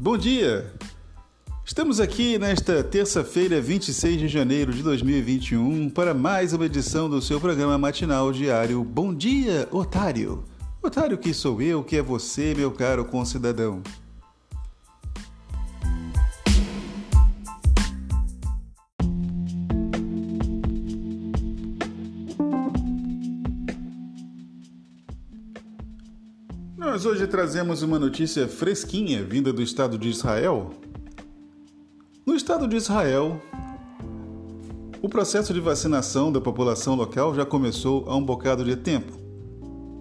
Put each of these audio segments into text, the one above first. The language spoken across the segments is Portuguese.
Bom dia! Estamos aqui nesta terça-feira, 26 de janeiro de 2021, para mais uma edição do seu programa matinal diário Bom Dia, Otário! Otário que sou eu, que é você, meu caro concidadão. Hoje trazemos uma notícia fresquinha vinda do Estado de Israel. No Estado de Israel, o processo de vacinação da população local já começou há um bocado de tempo.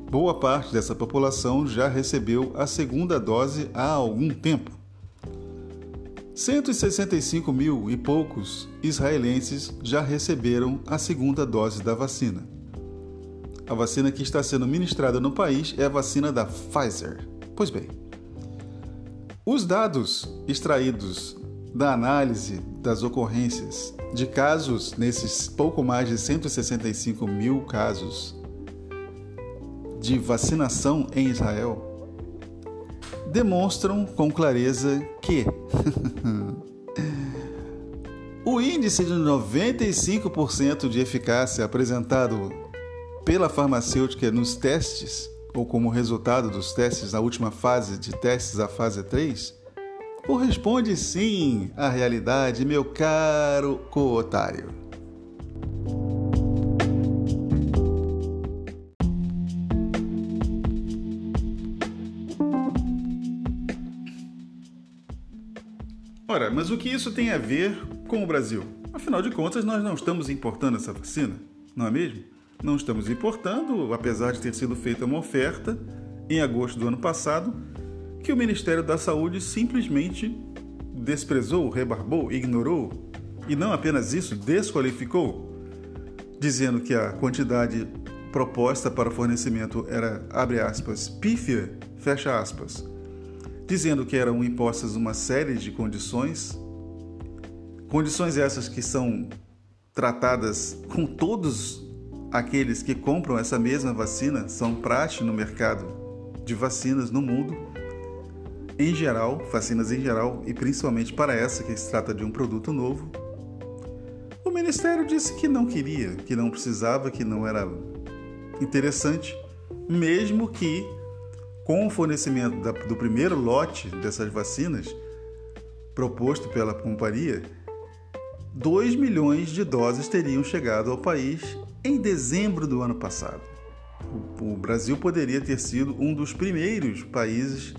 Boa parte dessa população já recebeu a segunda dose há algum tempo. 165 mil e poucos israelenses já receberam a segunda dose da vacina. A vacina que está sendo ministrada no país é a vacina da Pfizer. Pois bem, os dados extraídos da análise das ocorrências de casos nesses pouco mais de 165 mil casos de vacinação em Israel demonstram com clareza que o índice de 95% de eficácia apresentado pela farmacêutica nos testes, ou como resultado dos testes na última fase de testes, a fase 3, corresponde sim à realidade, meu caro co-otário. Ora, mas o que isso tem a ver com o Brasil? Afinal de contas, nós não estamos importando essa vacina, não é mesmo? Não estamos importando, apesar de ter sido feita uma oferta em agosto do ano passado, que o Ministério da Saúde simplesmente desprezou, rebarbou, ignorou. E não apenas isso, desqualificou, dizendo que a quantidade proposta para fornecimento era, abre aspas, pífia, fecha aspas, dizendo que eram impostas uma série de condições, condições essas que são tratadas com todos aqueles que compram essa mesma vacina são praxe no mercado de vacinas no mundo, em geral, vacinas em geral, e principalmente para essa que se trata de um produto novo. O Ministério disse que não queria, que não precisava, que não era interessante, mesmo que com o fornecimento do primeiro lote dessas vacinas proposto pela companhia, 2 milhões de doses teriam chegado ao país em dezembro do ano passado. O, Brasil poderia ter sido um dos primeiros países,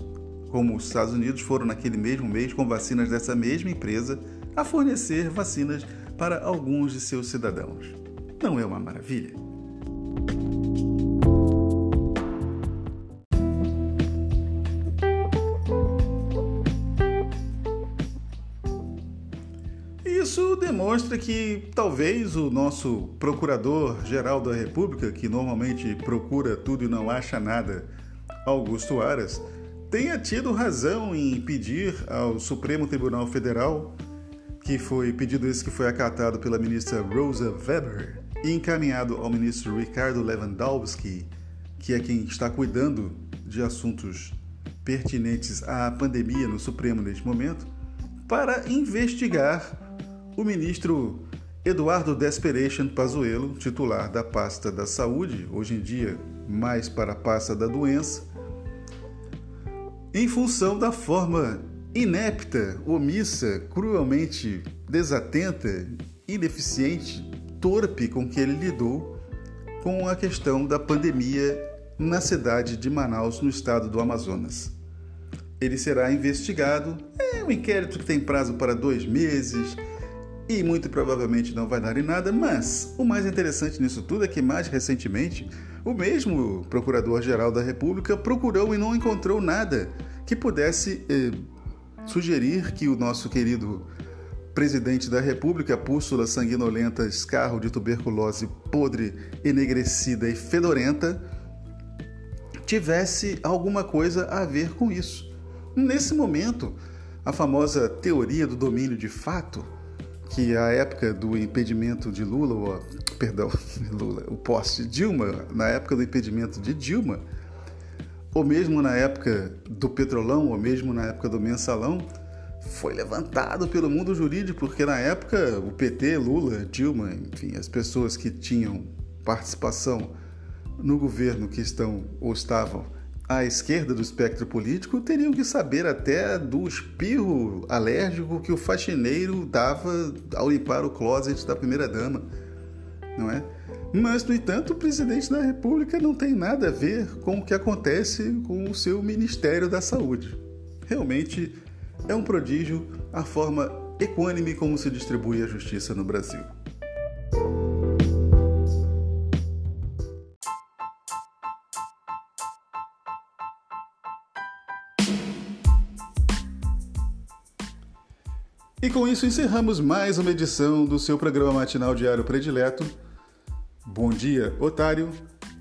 como os Estados Unidos foram naquele mesmo mês com vacinas dessa mesma empresa, a fornecer vacinas para alguns de seus cidadãos. Não é uma maravilha? Demonstra que talvez o nosso procurador-geral da República, que normalmente procura tudo e não acha nada, Augusto Aras, tenha tido razão em pedir ao Supremo Tribunal Federal, que foi pedido esse que foi acatado pela ministra Rosa Weber e encaminhado ao ministro Ricardo Lewandowski, que é quem está cuidando de assuntos pertinentes à pandemia no Supremo neste momento, para investigar o ministro Eduardo Desperation Pazuello, titular da pasta da saúde, hoje em dia mais para a pasta da doença, em função da forma inepta, omissa, cruelmente desatenta, ineficiente, torpe com que ele lidou com a questão da pandemia na cidade de Manaus, no estado do Amazonas. Ele será investigado. É um inquérito que tem prazo para dois meses e muito provavelmente não vai dar em nada, mas o mais interessante nisso tudo é que mais recentemente o mesmo Procurador-Geral da República procurou e não encontrou nada que pudesse eh, sugerir que o nosso querido presidente da República, pústula sanguinolenta, escarro de tuberculose podre, enegrecida e fedorenta, tivesse alguma coisa a ver com isso. Nesse momento, a famosa teoria do domínio de fato que a época do impedimento de Lula, ou, perdão, Lula, o poste Dilma, na época do impedimento de Dilma, ou mesmo na época do Petrolão, ou mesmo na época do Mensalão, foi levantado pelo mundo jurídico, porque na época o PT, Lula, Dilma, enfim, as pessoas que tinham participação no governo que estão ou estavam à esquerda do espectro político teriam que saber até do espirro alérgico que o faxineiro dava ao limpar o closet da primeira-dama, não é? Mas, no entanto, o presidente da República não tem nada a ver com o que acontece com o seu Ministério da Saúde. Realmente é um prodígio a forma equânime como se distribui a justiça no Brasil. E com isso encerramos mais uma edição do seu programa matinal diário predileto. Bom dia, otário.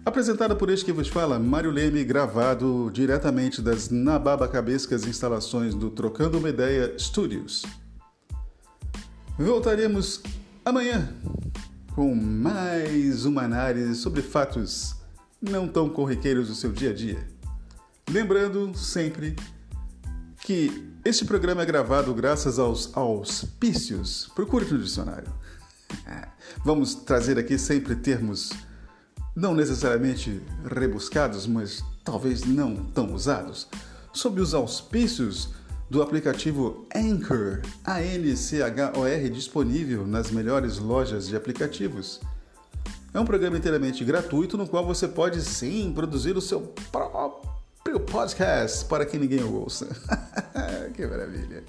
Apresentada por este que vos fala, Mário Leme, gravado diretamente das nababacabescas instalações do Trocando uma Ideia Studios. Voltaremos amanhã com mais uma análise sobre fatos não tão corriqueiros do seu dia a dia. Lembrando sempre que este programa é gravado graças aos auspícios. Procure no dicionário. Vamos trazer aqui sempre termos não necessariamente rebuscados, mas talvez não tão usados, sob os auspícios do aplicativo Anchor, A-N-C-H-O-R, disponível nas melhores lojas de aplicativos. É um programa inteiramente gratuito no qual você pode sim produzir o seu próprio podcast para que ninguém o ouça. que maravilha!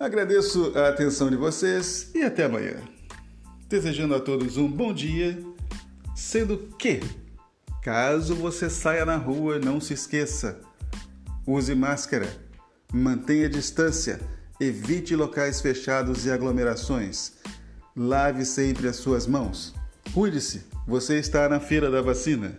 Agradeço a atenção de vocês e até amanhã. Desejando a todos um bom dia Sendo que, caso você saia na rua, não se esqueça: use máscara, mantenha distância, evite locais fechados e aglomerações, lave sempre as suas mãos. Cuide-se, você está na fila da vacina.